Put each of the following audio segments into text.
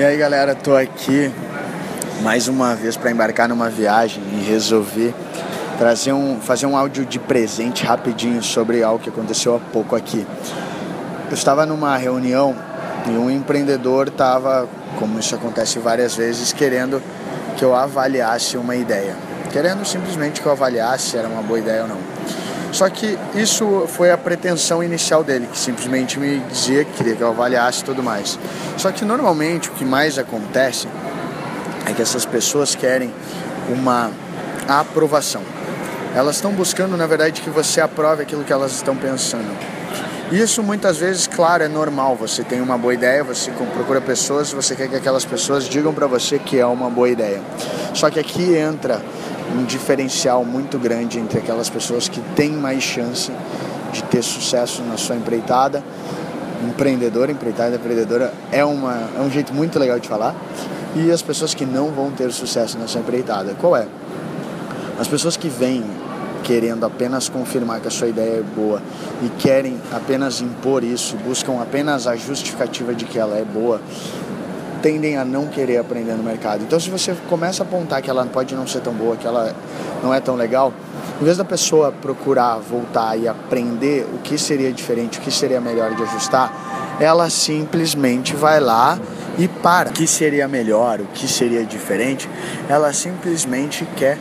E aí galera, tô aqui mais uma vez para embarcar numa viagem e resolver trazer um, fazer um áudio de presente rapidinho sobre algo que aconteceu há pouco aqui. Eu estava numa reunião e um empreendedor estava, como isso acontece várias vezes, querendo que eu avaliasse uma ideia, querendo simplesmente que eu avaliasse se era uma boa ideia ou não. Só que isso foi a pretensão inicial dele, que simplesmente me dizia que queria que eu avaliasse e tudo mais. Só que normalmente o que mais acontece é que essas pessoas querem uma aprovação. Elas estão buscando, na verdade, que você aprove aquilo que elas estão pensando. Isso muitas vezes, claro, é normal. Você tem uma boa ideia, você procura pessoas, você quer que aquelas pessoas digam para você que é uma boa ideia. Só que aqui entra um diferencial muito grande entre aquelas pessoas que têm mais chance de ter sucesso na sua empreitada. Empreendedor, empreitada, empreendedora é, uma, é um jeito muito legal de falar. E as pessoas que não vão ter sucesso na sua empreitada. Qual é? As pessoas que vêm querendo apenas confirmar que a sua ideia é boa e querem apenas impor isso, buscam apenas a justificativa de que ela é boa, tendem a não querer aprender no mercado. Então, se você começa a apontar que ela pode não ser tão boa, que ela não é tão legal, em vez da pessoa procurar voltar e aprender o que seria diferente, o que seria melhor de ajustar, ela simplesmente vai lá e para. O que seria melhor, o que seria diferente, ela simplesmente quer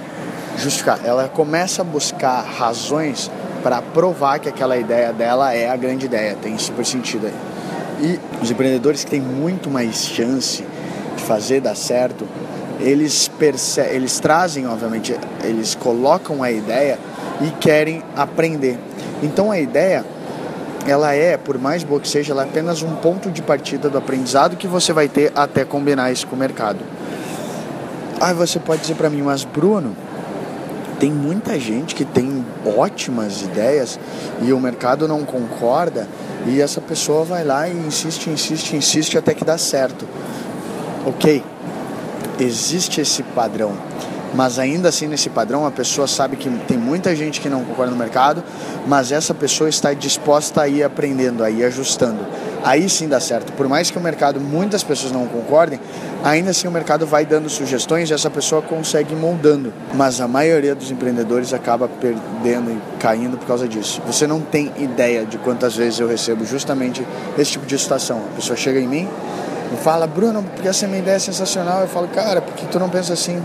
justificar. Ela começa a buscar razões para provar que aquela ideia dela é a grande ideia, tem super sentido aí. E os empreendedores que têm muito mais chance de fazer dar certo, eles, perce eles trazem, obviamente, eles colocam a ideia e querem aprender. Então a ideia, ela é, por mais boa que seja, ela é apenas um ponto de partida do aprendizado que você vai ter até combinar isso com o mercado. Aí você pode dizer para mim, mas Bruno, tem muita gente que tem ótimas ideias e o mercado não concorda e essa pessoa vai lá e insiste, insiste, insiste até que dá certo. Ok, existe esse padrão, mas ainda assim nesse padrão a pessoa sabe que tem muita gente que não concorda no mercado, mas essa pessoa está disposta a ir aprendendo, a ir ajustando aí sim dá certo. Por mais que o mercado, muitas pessoas não concordem, ainda assim o mercado vai dando sugestões e essa pessoa consegue moldando. Mas a maioria dos empreendedores acaba perdendo e caindo por causa disso. Você não tem ideia de quantas vezes eu recebo justamente esse tipo de situação. A pessoa chega em mim e fala, Bruno, porque essa minha ideia é sensacional. Eu falo, cara, por que tu não pensa assim?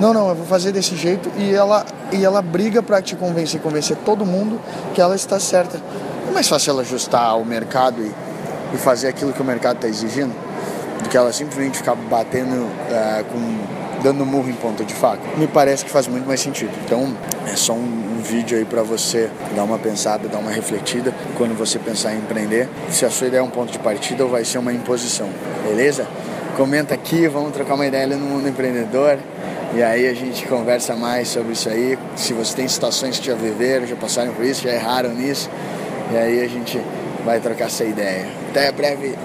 Não, não, eu vou fazer desse jeito e ela, e ela briga para te convencer, convencer todo mundo que ela está certa. É mais fácil ela ajustar o mercado e e fazer aquilo que o mercado está exigindo, do que ela simplesmente ficar batendo, uh, com, dando murro em ponta de faca, me parece que faz muito mais sentido. Então, é só um, um vídeo aí para você dar uma pensada, dar uma refletida quando você pensar em empreender, se a sua ideia é um ponto de partida ou vai ser uma imposição, beleza? Comenta aqui, vamos trocar uma ideia ali no mundo empreendedor. E aí a gente conversa mais sobre isso aí. Se você tem situações que já viveram, já passaram por isso, já erraram nisso. E aí a gente vai trocar essa ideia. Até breve.